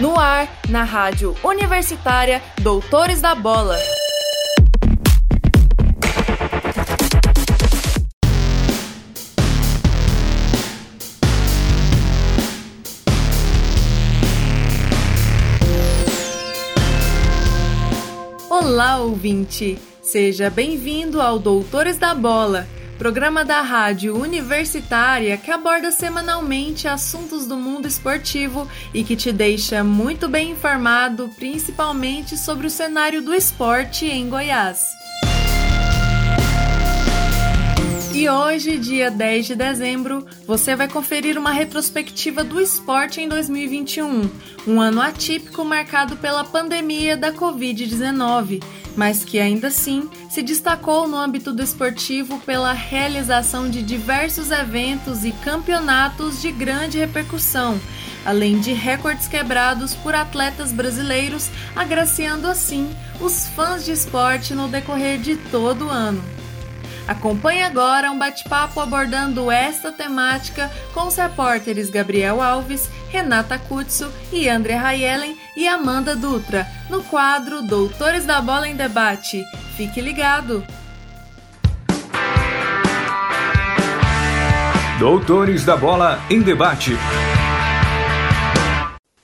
No ar, na rádio universitária Doutores da Bola. Olá, ouvinte! Seja bem-vindo ao Doutores da Bola, programa da rádio universitária que aborda semanalmente assuntos do mundo esportivo e que te deixa muito bem informado, principalmente sobre o cenário do esporte em Goiás. E hoje, dia 10 de dezembro, você vai conferir uma retrospectiva do esporte em 2021, um ano atípico marcado pela pandemia da Covid-19, mas que ainda assim se destacou no âmbito do esportivo pela realização de diversos eventos e campeonatos de grande repercussão, além de recordes quebrados por atletas brasileiros, agraciando assim os fãs de esporte no decorrer de todo o ano. Acompanhe agora um bate-papo abordando esta temática com os repórteres Gabriel Alves, Renata Kutsu e André Rayellen e Amanda Dutra, no quadro Doutores da Bola em Debate. Fique ligado! Doutores da Bola em Debate.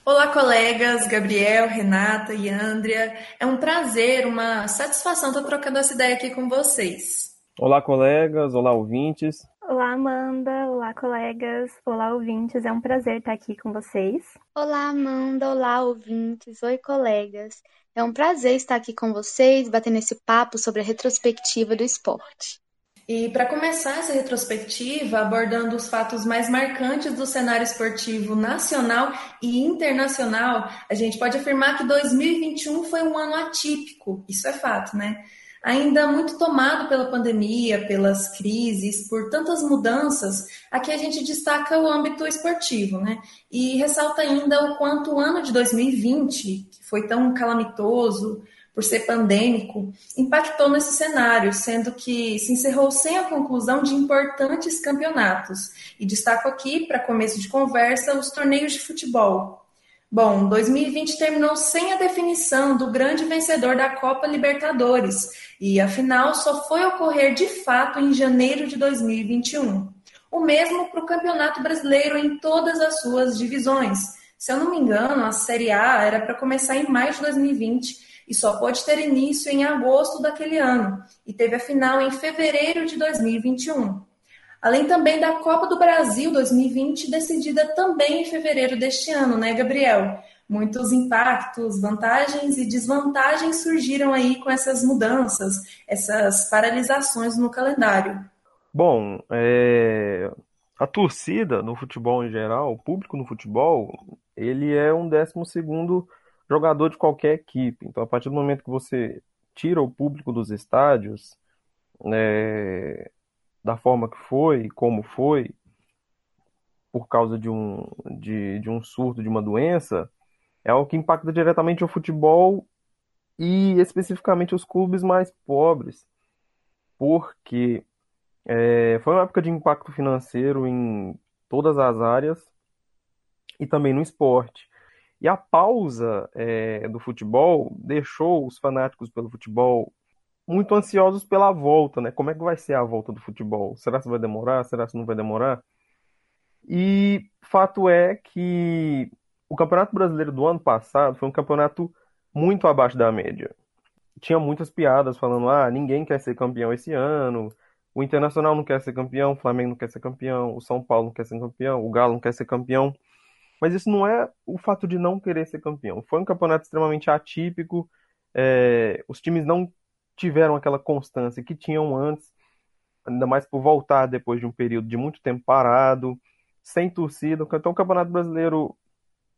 Olá, colegas, Gabriel, Renata e Andrea. É um prazer, uma satisfação estar trocando essa ideia aqui com vocês. Olá, colegas, olá, ouvintes. Olá, Amanda, olá, colegas, olá, ouvintes. É um prazer estar aqui com vocês. Olá, Amanda, olá, ouvintes, oi, colegas. É um prazer estar aqui com vocês, batendo esse papo sobre a retrospectiva do esporte. E para começar essa retrospectiva, abordando os fatos mais marcantes do cenário esportivo nacional e internacional, a gente pode afirmar que 2021 foi um ano atípico, isso é fato, né? Ainda muito tomado pela pandemia, pelas crises, por tantas mudanças, aqui a gente destaca o âmbito esportivo, né? E ressalta ainda o quanto o ano de 2020, que foi tão calamitoso por ser pandêmico, impactou nesse cenário, sendo que se encerrou sem a conclusão de importantes campeonatos. E destaco aqui, para começo de conversa, os torneios de futebol, Bom, 2020 terminou sem a definição do grande vencedor da Copa Libertadores e a final só foi ocorrer de fato em janeiro de 2021. O mesmo para o Campeonato Brasileiro em todas as suas divisões. Se eu não me engano, a Série A era para começar em maio de 2020 e só pode ter início em agosto daquele ano, e teve a final em fevereiro de 2021 além também da Copa do Brasil 2020, decidida também em fevereiro deste ano, né, Gabriel? Muitos impactos, vantagens e desvantagens surgiram aí com essas mudanças, essas paralisações no calendário. Bom, é... a torcida no futebol em geral, o público no futebol, ele é um décimo segundo jogador de qualquer equipe. Então, a partir do momento que você tira o público dos estádios, é, da forma que foi, como foi, por causa de um, de, de um surto de uma doença, é algo que impacta diretamente o futebol e especificamente os clubes mais pobres, porque é, foi uma época de impacto financeiro em todas as áreas e também no esporte. E a pausa é, do futebol deixou os fanáticos pelo futebol muito ansiosos pela volta, né? Como é que vai ser a volta do futebol? Será que vai demorar? Será que não vai demorar? E fato é que o Campeonato Brasileiro do ano passado foi um campeonato muito abaixo da média. Tinha muitas piadas falando: ah, ninguém quer ser campeão esse ano, o Internacional não quer ser campeão, o Flamengo não quer ser campeão, o São Paulo não quer ser campeão, o Galo não quer ser campeão. Mas isso não é o fato de não querer ser campeão. Foi um campeonato extremamente atípico. É, os times não tiveram aquela constância que tinham antes, ainda mais por voltar depois de um período de muito tempo parado, sem torcida. Então, o Campeonato Brasileiro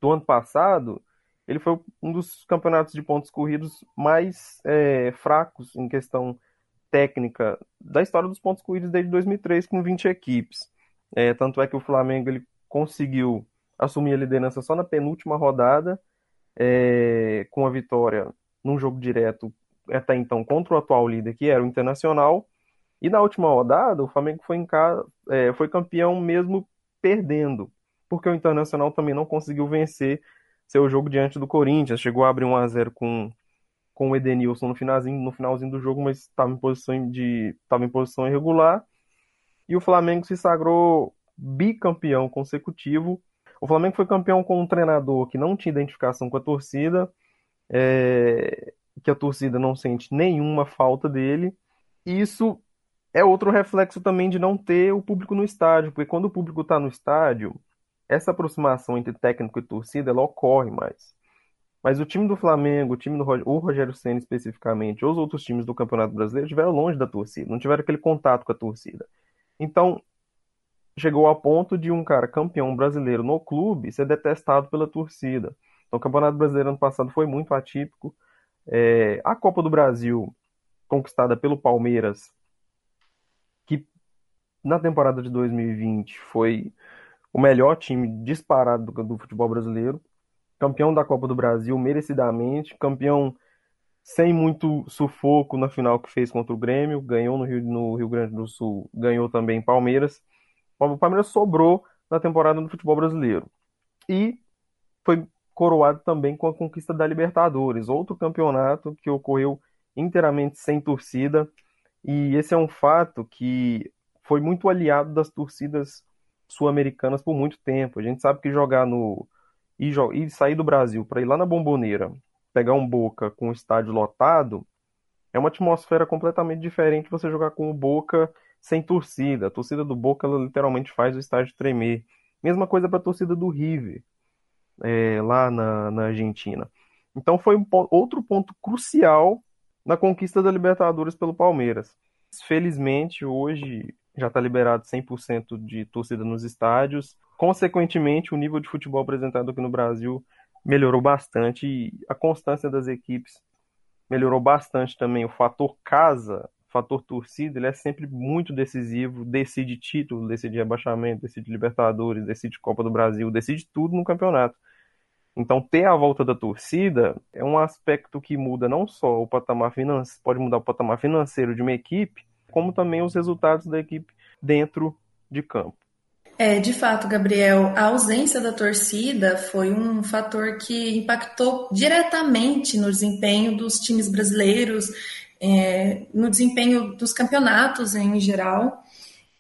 do ano passado, ele foi um dos campeonatos de pontos corridos mais é, fracos em questão técnica da história dos pontos corridos desde 2003, com 20 equipes. É, tanto é que o Flamengo ele conseguiu assumir a liderança só na penúltima rodada, é, com a vitória num jogo direto até então contra o atual líder, que era o Internacional. E na última rodada, o Flamengo foi, casa, é, foi campeão mesmo perdendo, porque o Internacional também não conseguiu vencer seu jogo diante do Corinthians. Chegou a abrir 1 a 0 com, com o Edenilson no finalzinho, no finalzinho do jogo, mas estava em posição de estava em posição irregular. E o Flamengo se sagrou bicampeão consecutivo. O Flamengo foi campeão com um treinador que não tinha identificação com a torcida, é, que a torcida não sente nenhuma falta dele. Isso é outro reflexo também de não ter o público no estádio, porque quando o público está no estádio, essa aproximação entre técnico e torcida ela ocorre mais. Mas o time do Flamengo, o time do o Rogério Ceni especificamente, ou os outros times do Campeonato Brasileiro estiveram longe da torcida, não tiveram aquele contato com a torcida. Então, chegou ao ponto de um cara campeão brasileiro no clube ser detestado pela torcida. Então, o Campeonato Brasileiro ano passado foi muito atípico. É, a Copa do Brasil, conquistada pelo Palmeiras, que na temporada de 2020 foi o melhor time disparado do, do futebol brasileiro, campeão da Copa do Brasil merecidamente, campeão sem muito sufoco na final que fez contra o Grêmio, ganhou no Rio, no Rio Grande do Sul, ganhou também Palmeiras. O Palmeiras sobrou na temporada do futebol brasileiro. E foi coroado também com a conquista da Libertadores, outro campeonato que ocorreu inteiramente sem torcida. E esse é um fato que foi muito aliado das torcidas sul-americanas por muito tempo. A gente sabe que jogar no. e, e sair do Brasil para ir lá na Bomboneira, pegar um Boca com o estádio lotado, é uma atmosfera completamente diferente você jogar com o Boca sem torcida. A torcida do Boca ela literalmente faz o estádio tremer. Mesma coisa para a torcida do River, é, lá na, na Argentina. Então foi um, outro ponto crucial na conquista da Libertadores pelo Palmeiras. Felizmente, hoje já está liberado 100% de torcida nos estádios. Consequentemente, o nível de futebol apresentado aqui no Brasil melhorou bastante e a constância das equipes melhorou bastante também. O fator casa, fator torcida, ele é sempre muito decisivo, decide título, decide rebaixamento, decide Libertadores, decide Copa do Brasil, decide tudo no campeonato. Então, ter a volta da torcida é um aspecto que muda não só o patamar financeiro, pode mudar o patamar financeiro de uma equipe, como também os resultados da equipe dentro de campo. É, de fato, Gabriel, a ausência da torcida foi um fator que impactou diretamente no desempenho dos times brasileiros, é, no desempenho dos campeonatos em geral.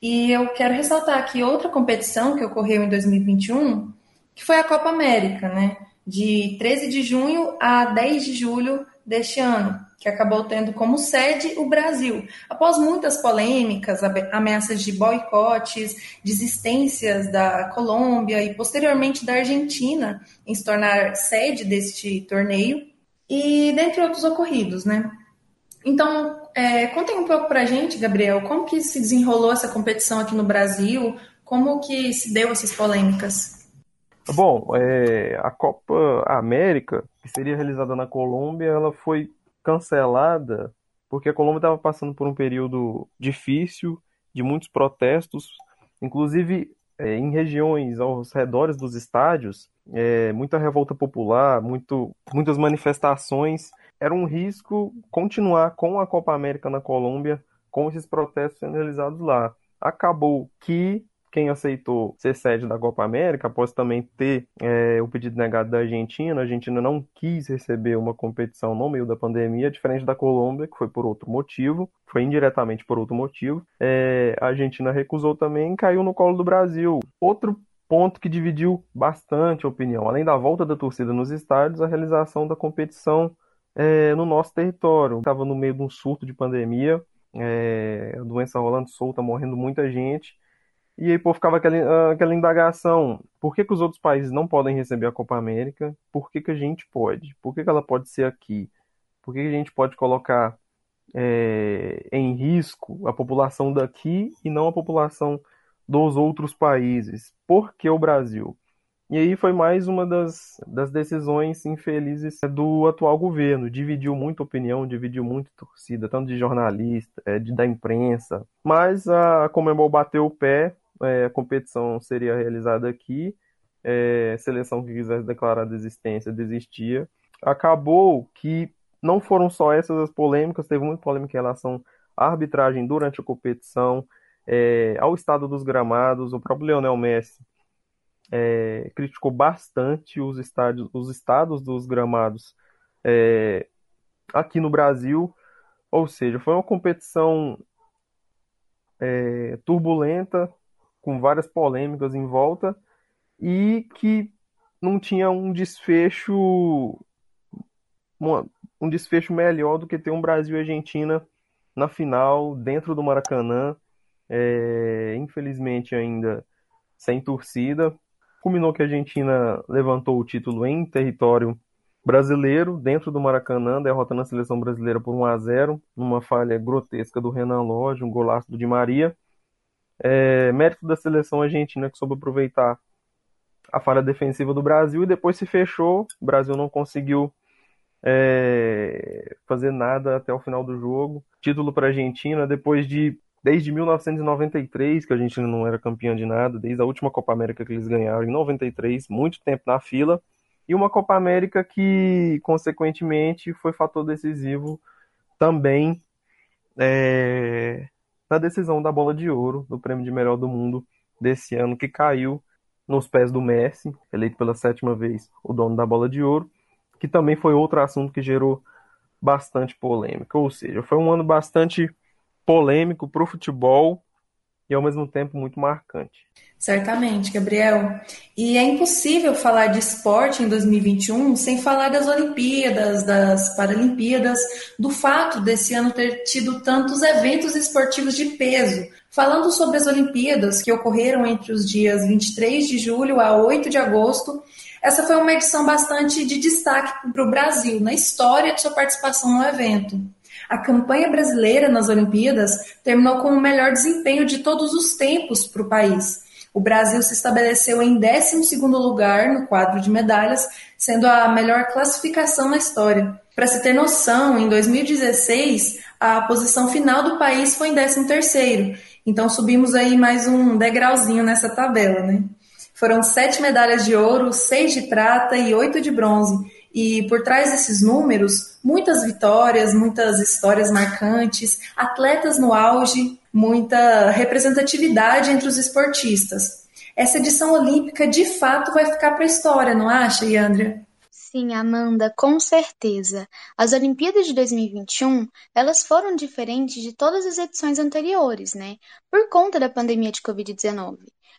E eu quero ressaltar aqui outra competição que ocorreu em 2021, que foi a Copa América, né? De 13 de junho a 10 de julho deste ano que acabou tendo como sede o Brasil. Após muitas polêmicas, ameaças de boicotes, desistências da Colômbia e posteriormente da Argentina em se tornar sede deste torneio, e dentre outros ocorridos, né? Então, é, contem um pouco para a gente, Gabriel, como que se desenrolou essa competição aqui no Brasil, como que se deu essas polêmicas? Bom, é, a Copa América, que seria realizada na Colômbia, ela foi cancelada porque a Colômbia estava passando por um período difícil, de muitos protestos, inclusive é, em regiões aos redores dos estádios, é, muita revolta popular, muito, muitas manifestações. Era um risco continuar com a Copa América na Colômbia, com esses protestos sendo realizados lá. Acabou que quem aceitou ser sede da Copa América, após também ter é, o pedido negado da Argentina, a Argentina não quis receber uma competição no meio da pandemia, diferente da Colômbia, que foi por outro motivo, foi indiretamente por outro motivo. É, a Argentina recusou também e caiu no colo do Brasil. Outro ponto que dividiu bastante a opinião, além da volta da torcida nos estádios, a realização da competição é, no nosso território. Estava no meio de um surto de pandemia, a doença rolando solta, morrendo muita gente. E aí, pô, ficava aquela, aquela indagação: por que, que os outros países não podem receber a Copa América? Por que, que a gente pode? Por que, que ela pode ser aqui? Por que, que a gente pode colocar é, em risco a população daqui e não a população dos outros países? Por que o Brasil? E aí foi mais uma das, das decisões infelizes do atual governo. Dividiu muito opinião, dividiu muito torcida, tanto de jornalista, é, de, da imprensa. Mas a Comembol bateu o pé é, a competição seria realizada aqui, é, seleção que quisesse declarar desistência desistia. Acabou que não foram só essas as polêmicas, teve muita polêmica em relação à arbitragem durante a competição, é, ao estado dos gramados, o próprio Leonel Messi é, criticou bastante os, estádios, os estados dos gramados é, aqui no Brasil. Ou seja, foi uma competição é, turbulenta, com várias polêmicas em volta, e que não tinha um desfecho um desfecho melhor do que ter um Brasil e Argentina na final, dentro do Maracanã. É, infelizmente ainda sem torcida. Culminou que a Argentina levantou o título em território brasileiro, dentro do Maracanã, derrotando a seleção brasileira por 1 a 0 numa falha grotesca do Renan Lodge, um golaço do Di Maria. É, mérito da seleção argentina que soube aproveitar a falha defensiva do Brasil e depois se fechou. O Brasil não conseguiu é, fazer nada até o final do jogo. Título para a Argentina depois de desde 1993 que a Argentina não era campeã de nada, desde a última Copa América que eles ganharam em 93, muito tempo na fila, e uma Copa América que consequentemente foi fator decisivo também é, na decisão da Bola de Ouro do Prêmio de Melhor do Mundo desse ano que caiu nos pés do Messi, eleito pela sétima vez o dono da Bola de Ouro que também foi outro assunto que gerou bastante polêmica. Ou seja, foi um ano bastante polêmico para o futebol e ao mesmo tempo muito marcante. Certamente, Gabriel. E é impossível falar de esporte em 2021 sem falar das Olimpíadas, das Paralimpíadas, do fato desse ano ter tido tantos eventos esportivos de peso. Falando sobre as Olimpíadas, que ocorreram entre os dias 23 de julho a 8 de agosto, essa foi uma edição bastante de destaque para o Brasil na história de sua participação no evento. A campanha brasileira nas Olimpíadas terminou com o melhor desempenho de todos os tempos para o país. O Brasil se estabeleceu em 12º lugar no quadro de medalhas, sendo a melhor classificação na história. Para se ter noção, em 2016, a posição final do país foi em 13º. Então subimos aí mais um degrauzinho nessa tabela, né? Foram sete medalhas de ouro, seis de prata e oito de bronze. E por trás desses números, muitas vitórias, muitas histórias marcantes, atletas no auge, muita representatividade entre os esportistas. Essa edição olímpica de fato vai ficar para a história, não acha, Yandria? Sim, Amanda, com certeza. As Olimpíadas de 2021, elas foram diferentes de todas as edições anteriores, né? Por conta da pandemia de Covid-19.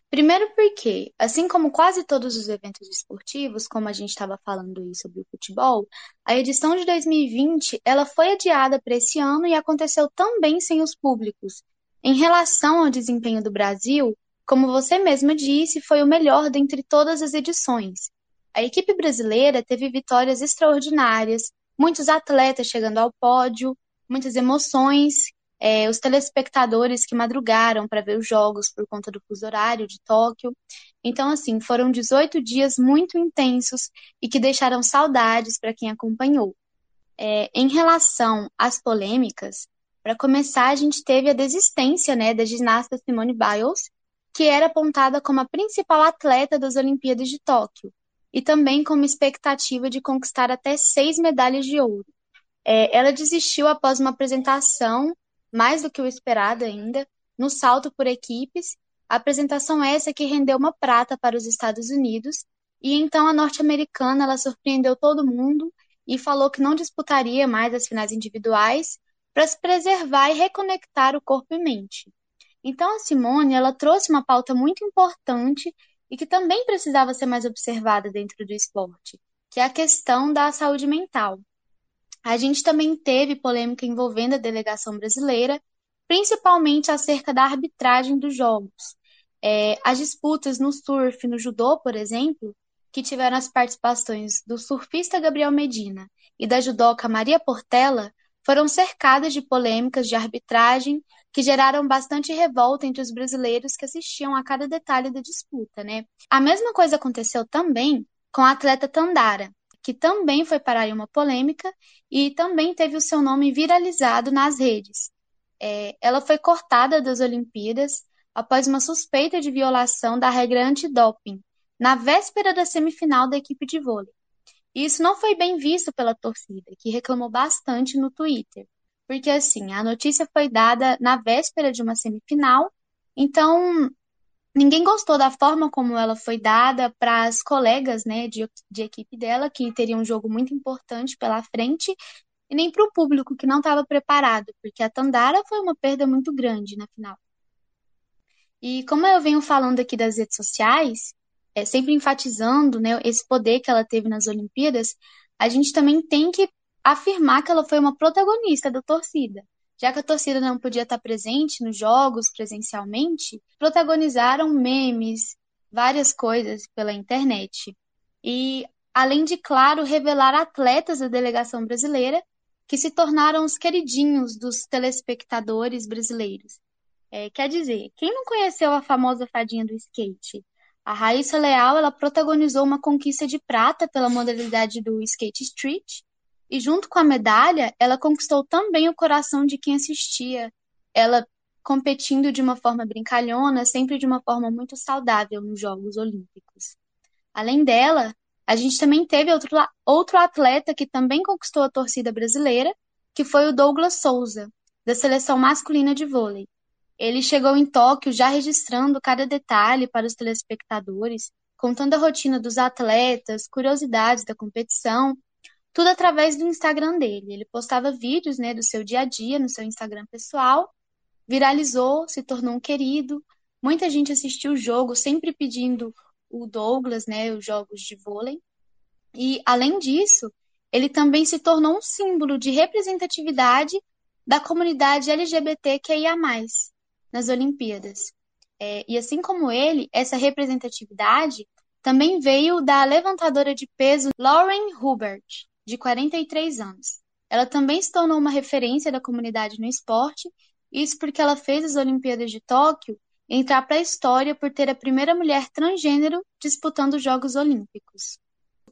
Primeiro porque, assim como quase todos os eventos esportivos, como a gente estava falando aí sobre o futebol, a edição de 2020 ela foi adiada para esse ano e aconteceu também sem os públicos. Em relação ao desempenho do Brasil, como você mesma disse, foi o melhor dentre todas as edições. A equipe brasileira teve vitórias extraordinárias, muitos atletas chegando ao pódio, muitas emoções é, os telespectadores que madrugaram para ver os jogos por conta do fuso horário de Tóquio. Então, assim, foram 18 dias muito intensos e que deixaram saudades para quem acompanhou. É, em relação às polêmicas, para começar, a gente teve a desistência né, da ginasta Simone Biles, que era apontada como a principal atleta das Olimpíadas de Tóquio, e também como expectativa de conquistar até seis medalhas de ouro. É, ela desistiu após uma apresentação mais do que o esperado ainda, no salto por equipes, apresentação essa que rendeu uma prata para os Estados Unidos, e então a norte-americana ela surpreendeu todo mundo e falou que não disputaria mais as finais individuais para se preservar e reconectar o corpo e mente. Então a Simone ela trouxe uma pauta muito importante e que também precisava ser mais observada dentro do esporte, que é a questão da saúde mental. A gente também teve polêmica envolvendo a delegação brasileira, principalmente acerca da arbitragem dos jogos. É, as disputas no surf, no judô, por exemplo, que tiveram as participações do surfista Gabriel Medina e da judoca Maria Portela, foram cercadas de polêmicas de arbitragem que geraram bastante revolta entre os brasileiros que assistiam a cada detalhe da disputa, né? A mesma coisa aconteceu também com a atleta Tandara, que também foi parar em uma polêmica e também teve o seu nome viralizado nas redes. É, ela foi cortada das Olimpíadas após uma suspeita de violação da regra antidoping, na véspera da semifinal da equipe de vôlei. E isso não foi bem visto pela torcida, que reclamou bastante no Twitter, porque assim, a notícia foi dada na véspera de uma semifinal, então ninguém gostou da forma como ela foi dada para as colegas né, de, de equipe dela, que teriam um jogo muito importante pela frente, e nem para o público que não estava preparado, porque a Tandara foi uma perda muito grande na final. E como eu venho falando aqui das redes sociais, é, sempre enfatizando né, esse poder que ela teve nas Olimpíadas, a gente também tem que afirmar que ela foi uma protagonista da torcida. Já que a torcida não podia estar presente nos jogos presencialmente, protagonizaram memes, várias coisas pela internet. E, além de, claro, revelar atletas da delegação brasileira que se tornaram os queridinhos dos telespectadores brasileiros. É, quer dizer, quem não conheceu a famosa fadinha do skate? A Raíssa Leal ela protagonizou uma conquista de prata pela modalidade do skate street e junto com a medalha, ela conquistou também o coração de quem assistia. Ela competindo de uma forma brincalhona, sempre de uma forma muito saudável nos Jogos Olímpicos. Além dela, a gente também teve outro, outro atleta que também conquistou a torcida brasileira, que foi o Douglas Souza, da seleção masculina de vôlei. Ele chegou em Tóquio já registrando cada detalhe para os telespectadores, contando a rotina dos atletas, curiosidades da competição tudo através do Instagram dele. Ele postava vídeos, né, do seu dia a dia no seu Instagram pessoal, viralizou, se tornou um querido. Muita gente assistiu o jogo, sempre pedindo o Douglas, né, os jogos de vôlei. E além disso, ele também se tornou um símbolo de representatividade da comunidade LGBTQIA+, nas Olimpíadas. É, e assim como ele, essa representatividade também veio da levantadora de peso Lauren Hubert, de 43 anos. Ela também se tornou uma referência da comunidade no esporte, isso porque ela fez as Olimpíadas de Tóquio entrar para a história por ter a primeira mulher transgênero disputando os Jogos Olímpicos.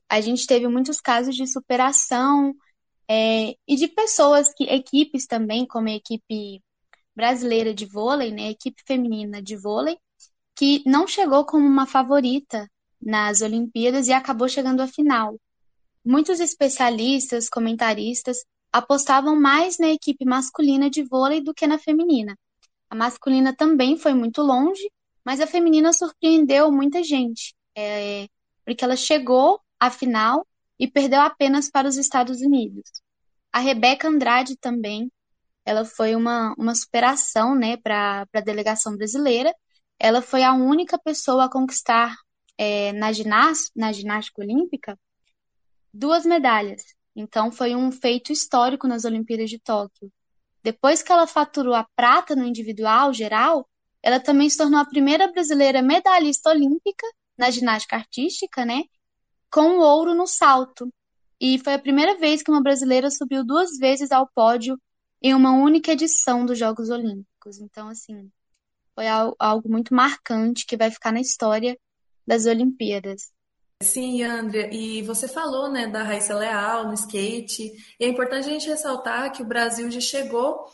A gente teve muitos casos de superação é, e de pessoas que, equipes também, como a equipe brasileira de vôlei, né, a equipe feminina de vôlei, que não chegou como uma favorita nas Olimpíadas e acabou chegando à final. Muitos especialistas, comentaristas, apostavam mais na equipe masculina de vôlei do que na feminina. A masculina também foi muito longe, mas a feminina surpreendeu muita gente, é, porque ela chegou à final e perdeu apenas para os Estados Unidos. A Rebeca Andrade também, ela foi uma, uma superação né, para a delegação brasileira. Ela foi a única pessoa a conquistar é, na, ginás, na ginástica olímpica duas medalhas. Então foi um feito histórico nas Olimpíadas de Tóquio. Depois que ela faturou a prata no individual geral, ela também se tornou a primeira brasileira medalhista olímpica na ginástica artística, né? Com o ouro no salto. E foi a primeira vez que uma brasileira subiu duas vezes ao pódio em uma única edição dos Jogos Olímpicos. Então, assim, foi algo muito marcante que vai ficar na história das Olimpíadas. Sim, Andrea, e você falou, né, da Raíssa Leal no skate, e é importante a gente ressaltar que o Brasil já chegou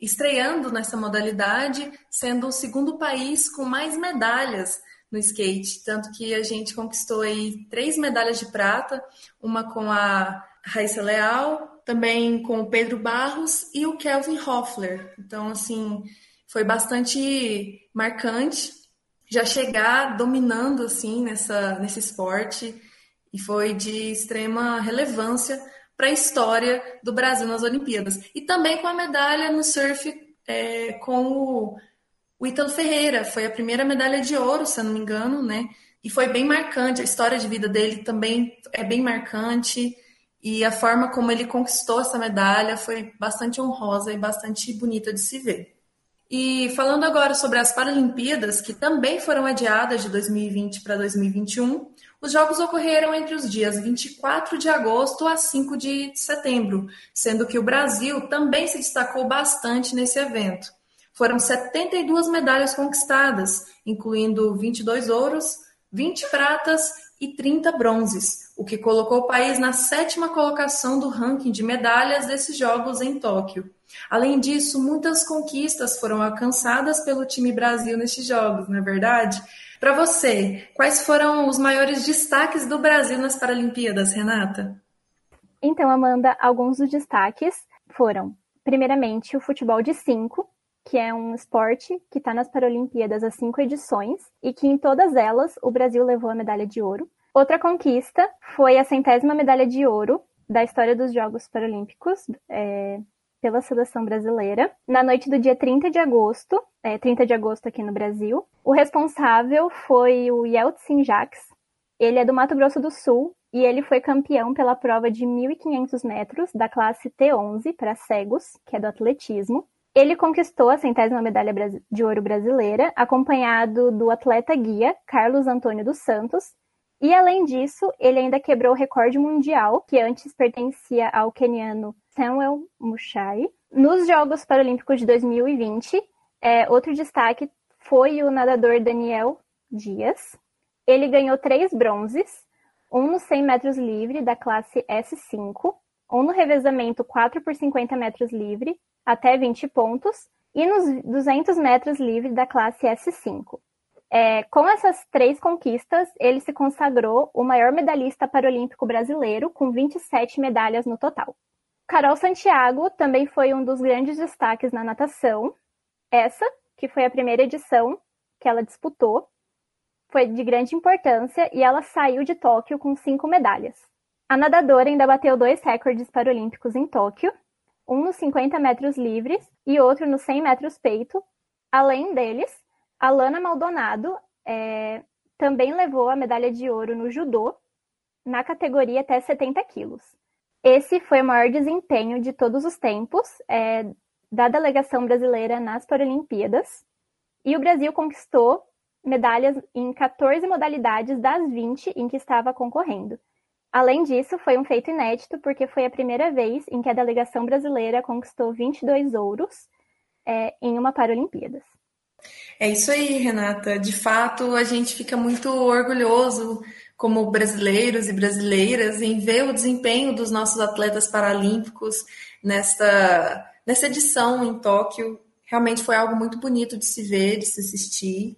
estreando nessa modalidade, sendo o segundo país com mais medalhas no skate, tanto que a gente conquistou aí três medalhas de prata, uma com a Raíssa Leal, também com o Pedro Barros e o Kelvin Hoffler. Então, assim, foi bastante marcante já chegar dominando assim nessa, nesse esporte e foi de extrema relevância para a história do Brasil nas Olimpíadas. E também com a medalha no surf é, com o, o Ítalo Ferreira, foi a primeira medalha de ouro, se eu não me engano, né? E foi bem marcante, a história de vida dele também é bem marcante. E a forma como ele conquistou essa medalha foi bastante honrosa e bastante bonita de se ver. E falando agora sobre as Paralimpíadas, que também foram adiadas de 2020 para 2021, os Jogos ocorreram entre os dias 24 de agosto a 5 de setembro, sendo que o Brasil também se destacou bastante nesse evento. Foram 72 medalhas conquistadas, incluindo 22 ouros, 20 pratas e 30 bronzes, o que colocou o país na sétima colocação do ranking de medalhas desses Jogos em Tóquio. Além disso, muitas conquistas foram alcançadas pelo time Brasil nestes Jogos, não é verdade? Para você, quais foram os maiores destaques do Brasil nas Paralimpíadas, Renata? Então, Amanda, alguns dos destaques foram, primeiramente, o futebol de cinco, que é um esporte que está nas Paralimpíadas há cinco edições e que em todas elas o Brasil levou a medalha de ouro. Outra conquista foi a centésima medalha de ouro da história dos Jogos Paralímpicos é, pela seleção brasileira. Na noite do dia 30 de agosto, é, 30 de agosto aqui no Brasil, o responsável foi o Yeltsin Jacques. Ele é do Mato Grosso do Sul e ele foi campeão pela prova de 1.500 metros da classe T11 para cegos, que é do atletismo. Ele conquistou a centésima medalha de ouro brasileira, acompanhado do atleta guia Carlos Antônio dos Santos. E além disso, ele ainda quebrou o recorde mundial, que antes pertencia ao queniano Samuel Muchai. Nos Jogos Paralímpicos de 2020, é, outro destaque foi o nadador Daniel Dias. Ele ganhou três bronzes, um no 100 metros livre da classe S5, um no revezamento 4 por 50 metros livre até 20 pontos e nos 200 metros livre da classe S5. É, com essas três conquistas, ele se consagrou o maior medalhista paralímpico brasileiro, com 27 medalhas no total. Carol Santiago também foi um dos grandes destaques na natação. Essa, que foi a primeira edição que ela disputou, foi de grande importância e ela saiu de Tóquio com cinco medalhas. A nadadora ainda bateu dois recordes paralímpicos em Tóquio, um nos 50 metros livres e outro nos 100 metros peito. Além deles, a Lana Maldonado é, também levou a medalha de ouro no judô, na categoria até 70 quilos. Esse foi o maior desempenho de todos os tempos é, da delegação brasileira nas Paralimpíadas. E o Brasil conquistou medalhas em 14 modalidades das 20 em que estava concorrendo. Além disso, foi um feito inédito porque foi a primeira vez em que a delegação brasileira conquistou 22 ouros é, em uma Paralimpíadas. É isso aí, Renata. De fato, a gente fica muito orgulhoso como brasileiros e brasileiras em ver o desempenho dos nossos atletas paralímpicos nesta, nessa edição em Tóquio. Realmente foi algo muito bonito de se ver, de se assistir.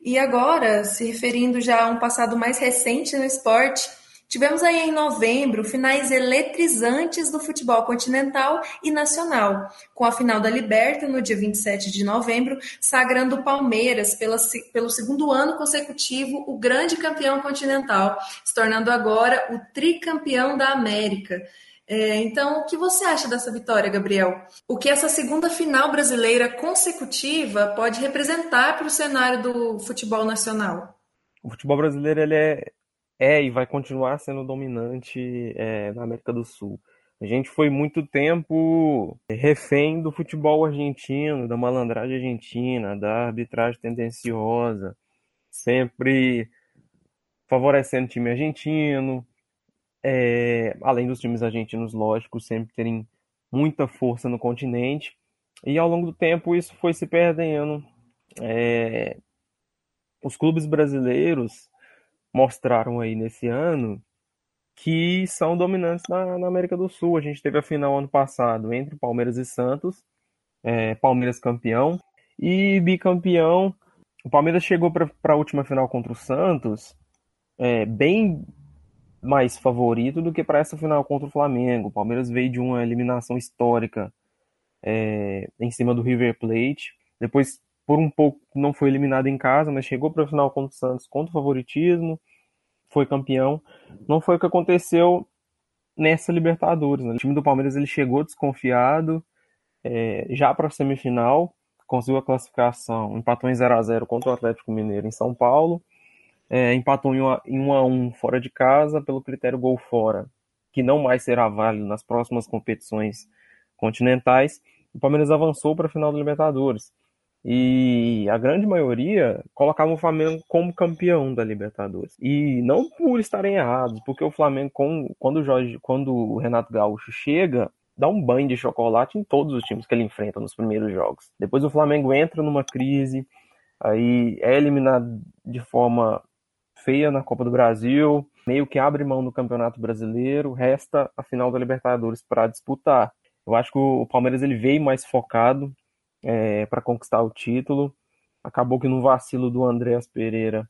E agora, se referindo já a um passado mais recente no esporte, tivemos aí em novembro finais eletrizantes do futebol continental e nacional, com a final da Liberta no dia 27 de novembro, sagrando o Palmeiras pela, pelo segundo ano consecutivo o grande campeão continental, se tornando agora o tricampeão da América. É, então, o que você acha dessa vitória, Gabriel? O que essa segunda final brasileira consecutiva pode representar para o cenário do futebol nacional? O futebol brasileiro ele é, é e vai continuar sendo dominante é, na América do Sul. A gente foi muito tempo refém do futebol argentino, da malandragem argentina, da arbitragem tendenciosa, sempre favorecendo o time argentino, é, além dos times argentinos, lógico, sempre terem muita força no continente. E ao longo do tempo isso foi se perdendo. É, os clubes brasileiros mostraram aí nesse ano que são dominantes na, na, América do Sul. A gente teve a final ano passado entre Palmeiras e Santos, é, Palmeiras campeão e bicampeão. O Palmeiras chegou para a última final contra o Santos é, bem mais favorito do que para essa final contra o Flamengo. O Palmeiras veio de uma eliminação histórica é, em cima do River Plate. Depois, por um pouco, não foi eliminado em casa, mas chegou para a final contra o Santos contra o favoritismo, foi campeão. Não foi o que aconteceu nessa Libertadores. Né? O time do Palmeiras ele chegou desconfiado é, já para a semifinal, conseguiu a classificação, empatou em 0 a 0 contra o Atlético Mineiro em São Paulo é, empatou em 1 a, em 1 a 1 fora de casa pelo critério gol fora, que não mais será válido nas próximas competições continentais. O Palmeiras avançou para a final da Libertadores. E a grande maioria colocava o Flamengo como campeão da Libertadores. E não por estarem errados, porque o Flamengo, quando o, Jorge, quando o Renato Gaúcho chega, dá um banho de chocolate em todos os times que ele enfrenta nos primeiros jogos. Depois o Flamengo entra numa crise, aí é eliminado de forma feia na Copa do Brasil, meio que abre mão do Campeonato Brasileiro, resta a final da Libertadores para disputar. Eu acho que o Palmeiras ele veio mais focado é, para conquistar o título. Acabou que no vacilo do Andréas Pereira,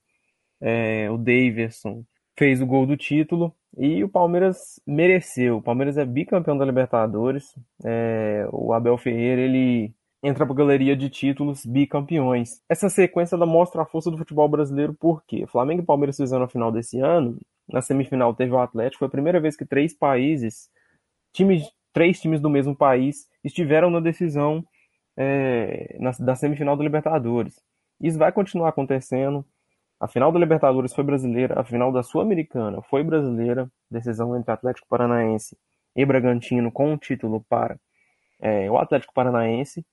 é, o Davidson fez o gol do título e o Palmeiras mereceu. O Palmeiras é bicampeão da Libertadores. É, o Abel Ferreira ele entra para a galeria de títulos bicampeões. Essa sequência ela mostra a força do futebol brasileiro porque Flamengo e Palmeiras fizeram a final desse ano, na semifinal teve o Atlético, foi a primeira vez que três países, times, três times do mesmo país, estiveram na decisão é, na, da semifinal da Libertadores. Isso vai continuar acontecendo. A final da Libertadores foi brasileira, a final da Sul-Americana foi brasileira, decisão entre Atlético Paranaense e Bragantino com o título para é, o Atlético Paranaense.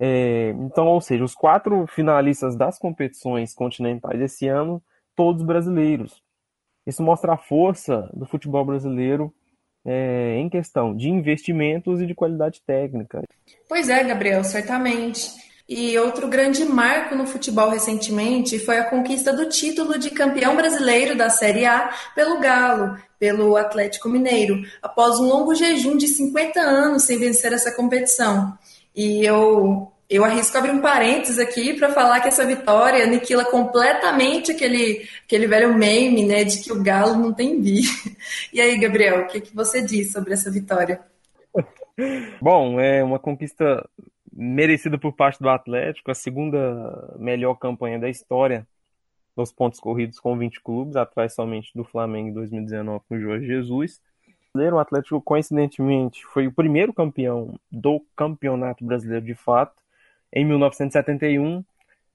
É, então, ou seja, os quatro finalistas das competições continentais esse ano, todos brasileiros. Isso mostra a força do futebol brasileiro é, em questão de investimentos e de qualidade técnica. Pois é, Gabriel, certamente. E outro grande marco no futebol recentemente foi a conquista do título de campeão brasileiro da Série A pelo Galo, pelo Atlético Mineiro, após um longo jejum de 50 anos sem vencer essa competição. E eu, eu arrisco abrir um parênteses aqui para falar que essa vitória aniquila completamente aquele, aquele velho meme né, de que o Galo não tem bi. E aí, Gabriel, o que, que você diz sobre essa vitória? Bom, é uma conquista merecida por parte do Atlético, a segunda melhor campanha da história nos pontos corridos com 20 clubes, atrás somente do Flamengo em 2019 com o Jorge Jesus o Atlético, coincidentemente, foi o primeiro campeão do Campeonato Brasileiro de fato, em 1971.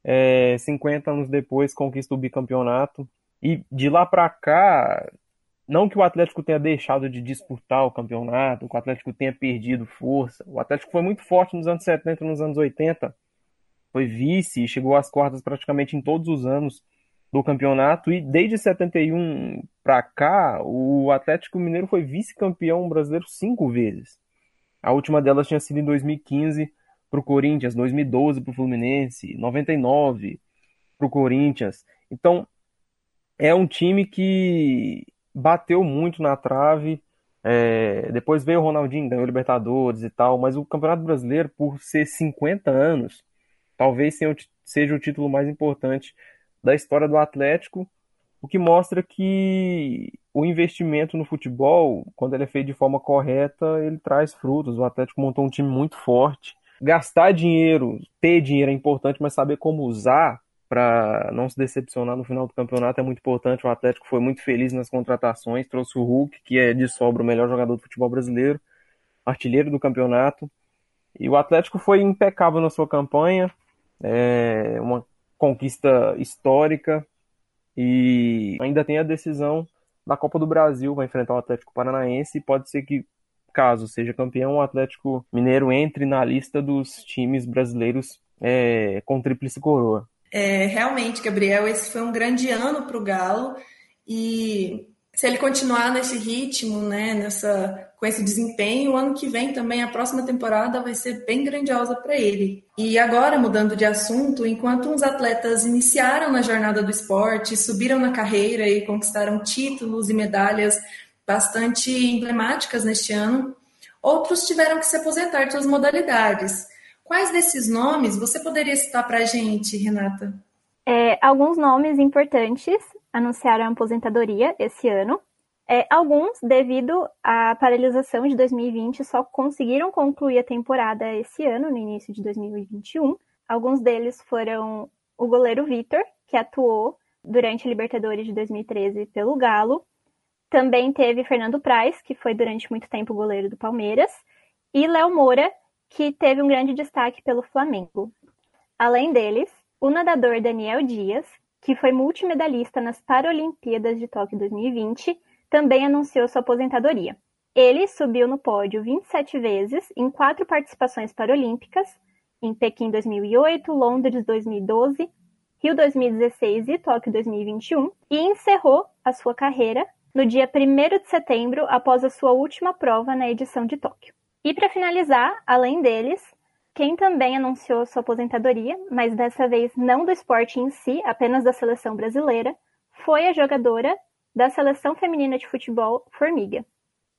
É, 50 anos depois, conquista o bicampeonato. E de lá para cá, não que o Atlético tenha deixado de disputar o campeonato, que o Atlético tenha perdido força. O Atlético foi muito forte nos anos 70 e nos anos 80. Foi vice e chegou às quartas praticamente em todos os anos do campeonato e desde 71 para cá, o Atlético Mineiro foi vice-campeão brasileiro cinco vezes. A última delas tinha sido em 2015 para o Corinthians, 2012 para o Fluminense, 99 para o Corinthians. Então, é um time que bateu muito na trave. É, depois veio o Ronaldinho, ganhou Libertadores e tal, mas o Campeonato Brasileiro, por ser 50 anos, talvez seja o título mais importante da história do Atlético, o que mostra que o investimento no futebol, quando ele é feito de forma correta, ele traz frutos. O Atlético montou um time muito forte. Gastar dinheiro, ter dinheiro é importante, mas saber como usar para não se decepcionar no final do campeonato é muito importante. O Atlético foi muito feliz nas contratações, trouxe o Hulk, que é de sobra o melhor jogador do futebol brasileiro, artilheiro do campeonato. E o Atlético foi impecável na sua campanha, é uma conquista histórica e ainda tem a decisão da Copa do Brasil, vai enfrentar o Atlético Paranaense e pode ser que, caso seja campeão, o Atlético Mineiro entre na lista dos times brasileiros é, com tríplice coroa. É, realmente, Gabriel, esse foi um grande ano para o Galo e se ele continuar nesse ritmo, né, nessa, com esse desempenho, o ano que vem também, a próxima temporada vai ser bem grandiosa para ele. E agora, mudando de assunto, enquanto uns atletas iniciaram na jornada do esporte, subiram na carreira e conquistaram títulos e medalhas bastante emblemáticas neste ano, outros tiveram que se aposentar de suas modalidades. Quais desses nomes você poderia citar para a gente, Renata? É, alguns nomes importantes anunciaram aposentadoria esse ano. É, alguns, devido à paralisação de 2020, só conseguiram concluir a temporada esse ano, no início de 2021. Alguns deles foram o goleiro Vitor, que atuou durante a Libertadores de 2013 pelo Galo. Também teve Fernando Praz, que foi durante muito tempo goleiro do Palmeiras. E Léo Moura, que teve um grande destaque pelo Flamengo. Além deles, o nadador Daniel Dias, que foi multimedalista nas Paralimpíadas de Tóquio 2020, também anunciou sua aposentadoria. Ele subiu no pódio 27 vezes em quatro participações paralímpicas, em Pequim 2008, Londres 2012, Rio 2016 e Tóquio 2021, e encerrou a sua carreira no dia 1 de setembro, após a sua última prova na edição de Tóquio. E para finalizar, além deles, quem também anunciou sua aposentadoria, mas dessa vez não do esporte em si, apenas da seleção brasileira, foi a jogadora da seleção feminina de futebol Formiga.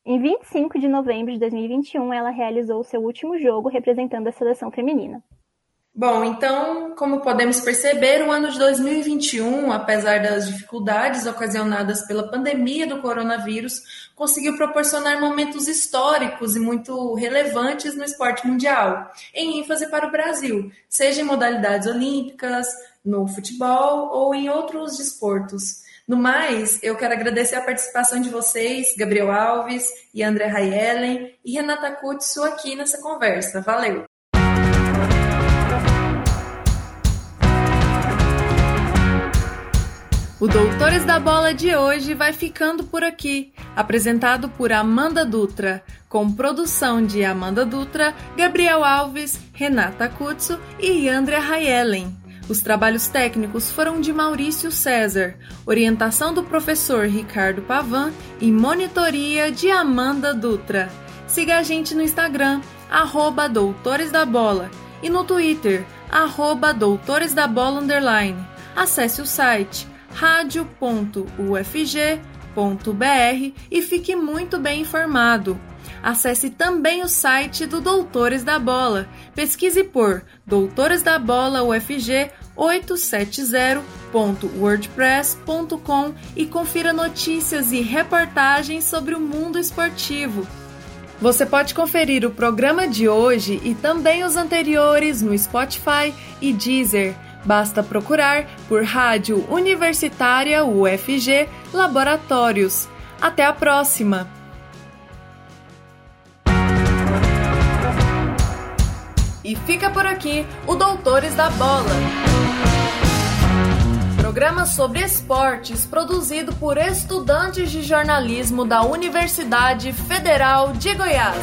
Em 25 de novembro de 2021, ela realizou seu último jogo representando a seleção feminina. Bom, então, como podemos perceber, o ano de 2021, apesar das dificuldades ocasionadas pela pandemia do coronavírus, conseguiu proporcionar momentos históricos e muito relevantes no esporte mundial, em ênfase para o Brasil, seja em modalidades olímpicas, no futebol ou em outros desportos. No mais, eu quero agradecer a participação de vocês, Gabriel Alves e André Raiellen e Renata Kutsu aqui nessa conversa. Valeu! O Doutores da Bola de hoje vai ficando por aqui, apresentado por Amanda Dutra, com produção de Amanda Dutra, Gabriel Alves, Renata Kutsu e Andrea Raiellen. Os trabalhos técnicos foram de Maurício César, orientação do professor Ricardo Pavan e monitoria de Amanda Dutra. Siga a gente no Instagram, arroba Doutores da Bola, e no Twitter, arroba Doutores da Bola Underline. Acesse o site radio.ufg.br e fique muito bem informado. Acesse também o site do Doutores da Bola. Pesquise por Doutores da Bola UFG 870.wordpress.com e confira notícias e reportagens sobre o mundo esportivo. Você pode conferir o programa de hoje e também os anteriores no Spotify e Deezer. Basta procurar por Rádio Universitária UFG Laboratórios. Até a próxima! E fica por aqui o Doutores da Bola. Programa sobre esportes produzido por estudantes de jornalismo da Universidade Federal de Goiás.